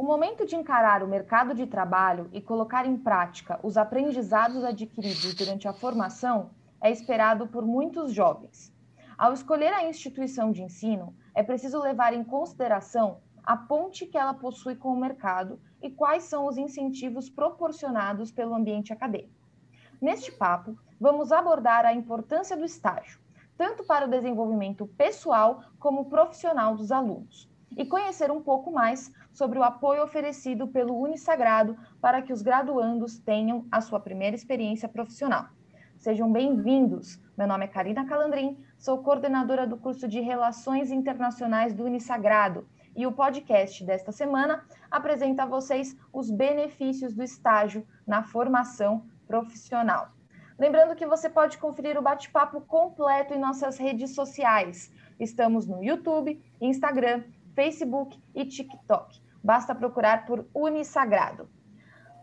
O momento de encarar o mercado de trabalho e colocar em prática os aprendizados adquiridos durante a formação é esperado por muitos jovens. Ao escolher a instituição de ensino, é preciso levar em consideração a ponte que ela possui com o mercado e quais são os incentivos proporcionados pelo ambiente acadêmico. Neste papo, vamos abordar a importância do estágio, tanto para o desenvolvimento pessoal como profissional dos alunos, e conhecer um pouco mais sobre o apoio oferecido pelo Unisagrado para que os graduandos tenham a sua primeira experiência profissional. Sejam bem-vindos. Meu nome é Karina Calandrin, sou coordenadora do curso de Relações Internacionais do Unisagrado e o podcast desta semana apresenta a vocês os benefícios do estágio na formação profissional. Lembrando que você pode conferir o bate-papo completo em nossas redes sociais. Estamos no YouTube, Instagram, Facebook e TikTok. Basta procurar por Unisagrado.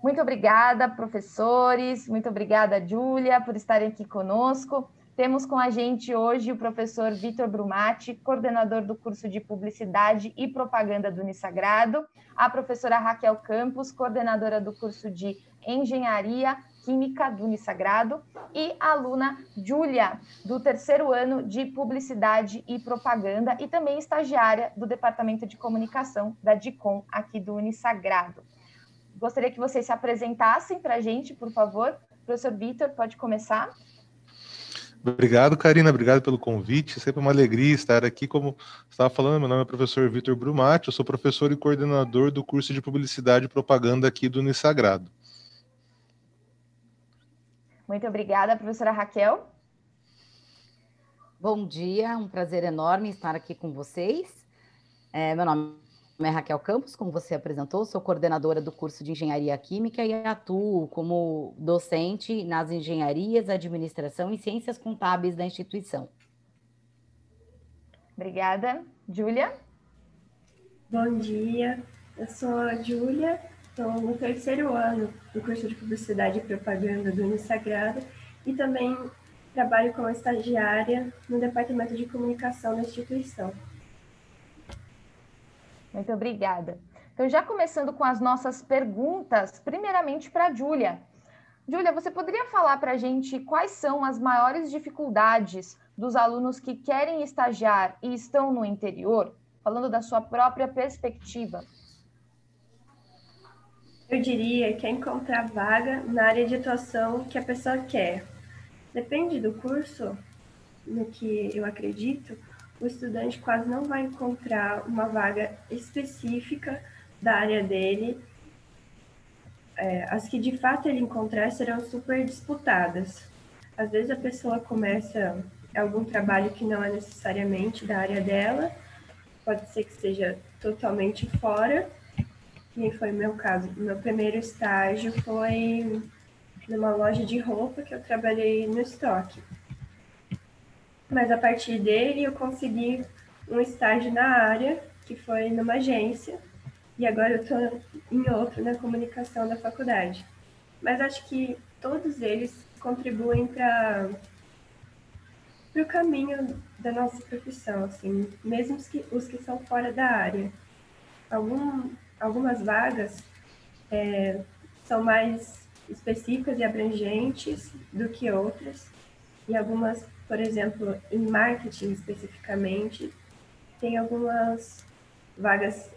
Muito obrigada, professores. Muito obrigada, Júlia, por estarem aqui conosco. Temos com a gente hoje o professor Vitor Brumati, coordenador do curso de Publicidade e Propaganda do Unisagrado, a professora Raquel Campos, coordenadora do curso de Engenharia Química do Unisagrado, e a aluna Júlia, do terceiro ano de Publicidade e Propaganda, e também estagiária do Departamento de Comunicação da DICOM, aqui do Unisagrado. Gostaria que vocês se apresentassem para a gente, por favor. Professor Vitor, pode começar. Obrigado, Karina. Obrigado pelo convite. Sempre uma alegria estar aqui. Como estava falando, meu nome é professor Vitor Brumati. Eu sou professor e coordenador do curso de Publicidade e Propaganda aqui do Unisagrado. Muito obrigada, professora Raquel. Bom dia, um prazer enorme estar aqui com vocês. É, meu nome é Raquel Campos, como você apresentou, sou coordenadora do curso de Engenharia Química e atuo como docente nas engenharias, administração e ciências contábeis da instituição. Obrigada. Júlia? Bom dia, eu sou a Júlia, Estou no terceiro ano do curso de Publicidade e Propaganda do Unisagrado e também trabalho como estagiária no Departamento de Comunicação da instituição. Muito obrigada. Então, já começando com as nossas perguntas, primeiramente para a Júlia. Júlia, você poderia falar para a gente quais são as maiores dificuldades dos alunos que querem estagiar e estão no interior, falando da sua própria perspectiva? Eu diria que é encontrar vaga na área de atuação que a pessoa quer. Depende do curso, no que eu acredito, o estudante quase não vai encontrar uma vaga específica da área dele. É, as que de fato ele encontrar serão super disputadas. Às vezes a pessoa começa algum trabalho que não é necessariamente da área dela, pode ser que seja totalmente fora, que foi meu caso. Meu primeiro estágio foi numa loja de roupa que eu trabalhei no estoque. Mas a partir dele eu consegui um estágio na área, que foi numa agência, e agora eu estou em outro, na comunicação da faculdade. Mas acho que todos eles contribuem para o caminho da nossa profissão, assim, mesmo os que, os que são fora da área. Algum, algumas vagas é, são mais específicas e abrangentes do que outras, e algumas, por exemplo, em marketing especificamente, tem algumas vagas,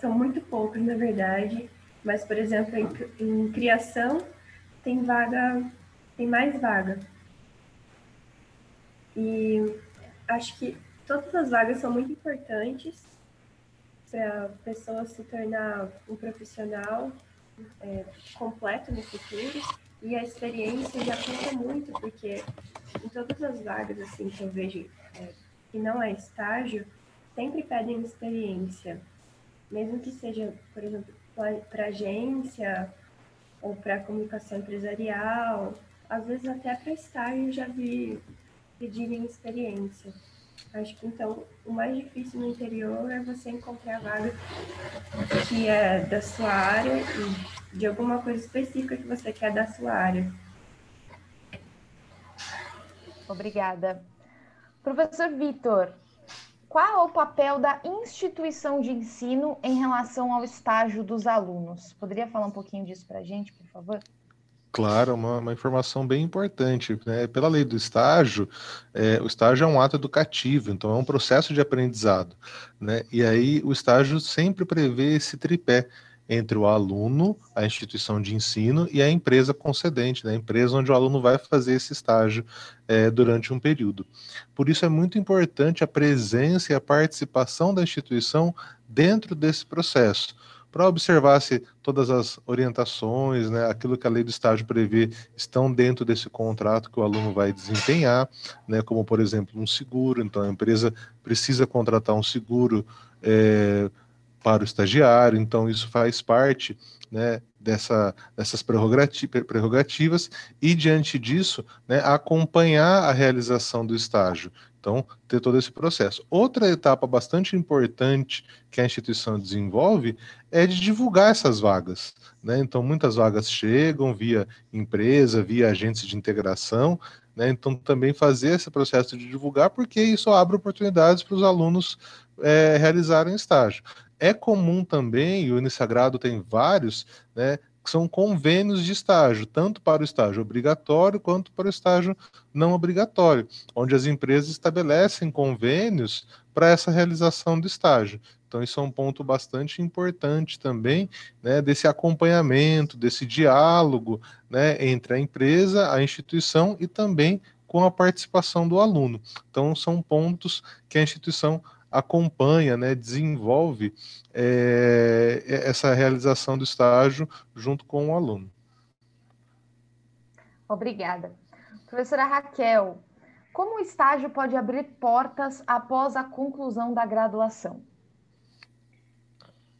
são muito poucas na verdade, mas, por exemplo, em, em criação tem vaga, tem mais vaga. E acho que todas as vagas são muito importantes para a pessoa se tornar um profissional é, completo no futuro e a experiência já conta muito, porque em todas as vagas assim que eu vejo é, que não é estágio, sempre pedem experiência, mesmo que seja, por exemplo, para agência ou para comunicação empresarial, às vezes até para estágio já vi pedirem experiência. Acho que então o mais difícil no interior é você encontrar vaga que é da sua área e de alguma coisa específica que você quer da sua área. Obrigada. Professor Vitor, qual é o papel da instituição de ensino em relação ao estágio dos alunos? Poderia falar um pouquinho disso para a gente, por favor? Claro, uma, uma, informação bem importante. Né? Pela lei do estágio, é, o estágio é um ato educativo, então é um processo de aprendizado. Né? E aí o estágio sempre prevê esse tripé entre o aluno, a instituição de ensino e a empresa concedente, né? a empresa onde o aluno vai fazer esse estágio é, durante um período. Por isso é muito importante a presença e a participação da instituição dentro desse processo para observar se todas as orientações, né, aquilo que a lei do estágio prevê, estão dentro desse contrato que o aluno vai desempenhar, né, como por exemplo um seguro. Então a empresa precisa contratar um seguro é, para o estagiário, então isso faz parte né, dessa, dessas prerrogativas e, diante disso, né, acompanhar a realização do estágio. Então, ter todo esse processo. Outra etapa bastante importante que a instituição desenvolve é de divulgar essas vagas. Né? Então, muitas vagas chegam via empresa, via agentes de integração. Né? Então, também fazer esse processo de divulgar, porque isso abre oportunidades para os alunos é, realizarem estágio. É comum também, e o Unisagrado tem vários, né, que são convênios de estágio, tanto para o estágio obrigatório quanto para o estágio não obrigatório, onde as empresas estabelecem convênios para essa realização do estágio. Então, isso é um ponto bastante importante também, né, desse acompanhamento, desse diálogo né, entre a empresa, a instituição e também com a participação do aluno. Então, são pontos que a instituição acompanha, né, desenvolve é, essa realização do estágio junto com o aluno. Obrigada. Professora Raquel, como o estágio pode abrir portas após a conclusão da graduação?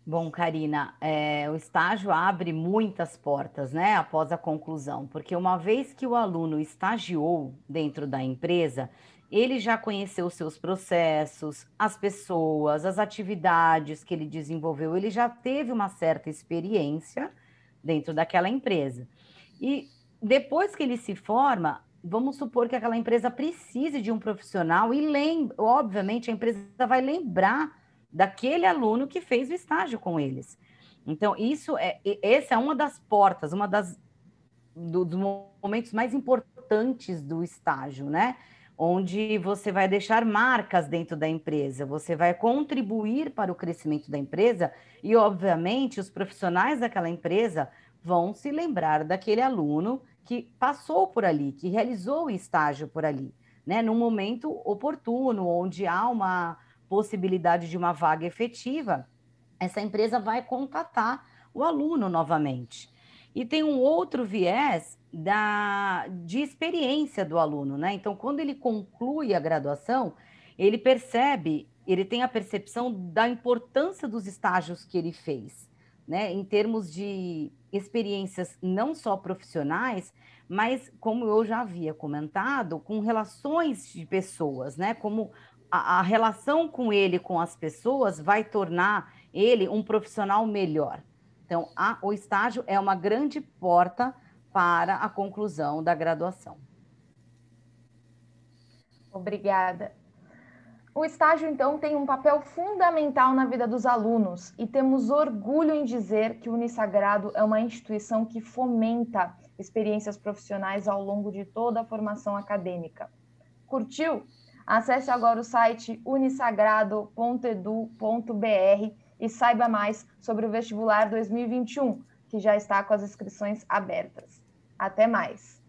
Bom, Karina, é, o estágio abre muitas portas, né, após a conclusão, porque uma vez que o aluno estagiou dentro da empresa, ele já conheceu os seus processos, as pessoas, as atividades que ele desenvolveu, ele já teve uma certa experiência dentro daquela empresa. E depois que ele se forma, vamos supor que aquela empresa precise de um profissional e lembre, obviamente a empresa vai lembrar daquele aluno que fez o estágio com eles. Então, isso é essa é uma das portas, uma das do, dos momentos mais importantes do estágio, né? onde você vai deixar marcas dentro da empresa, você vai contribuir para o crescimento da empresa e, obviamente, os profissionais daquela empresa vão se lembrar daquele aluno que passou por ali, que realizou o estágio por ali, né? Num momento oportuno, onde há uma possibilidade de uma vaga efetiva, essa empresa vai contatar o aluno novamente. E tem um outro viés da, de experiência do aluno, né? Então, quando ele conclui a graduação, ele percebe, ele tem a percepção da importância dos estágios que ele fez, né? Em termos de experiências não só profissionais, mas como eu já havia comentado, com relações de pessoas, né? Como a, relação com ele, com as pessoas, vai tornar ele um profissional melhor. Então, a, o estágio é uma grande porta para a conclusão da graduação. Obrigada. O estágio, então, tem um papel fundamental na vida dos alunos e temos orgulho em dizer que o Unisagrado é uma instituição que fomenta experiências profissionais ao longo de toda a formação acadêmica. Curtiu? Acesse agora o site unisagrado.edu.br e saiba mais sobre o vestibular 2021, que já está com as inscrições abertas. Até mais!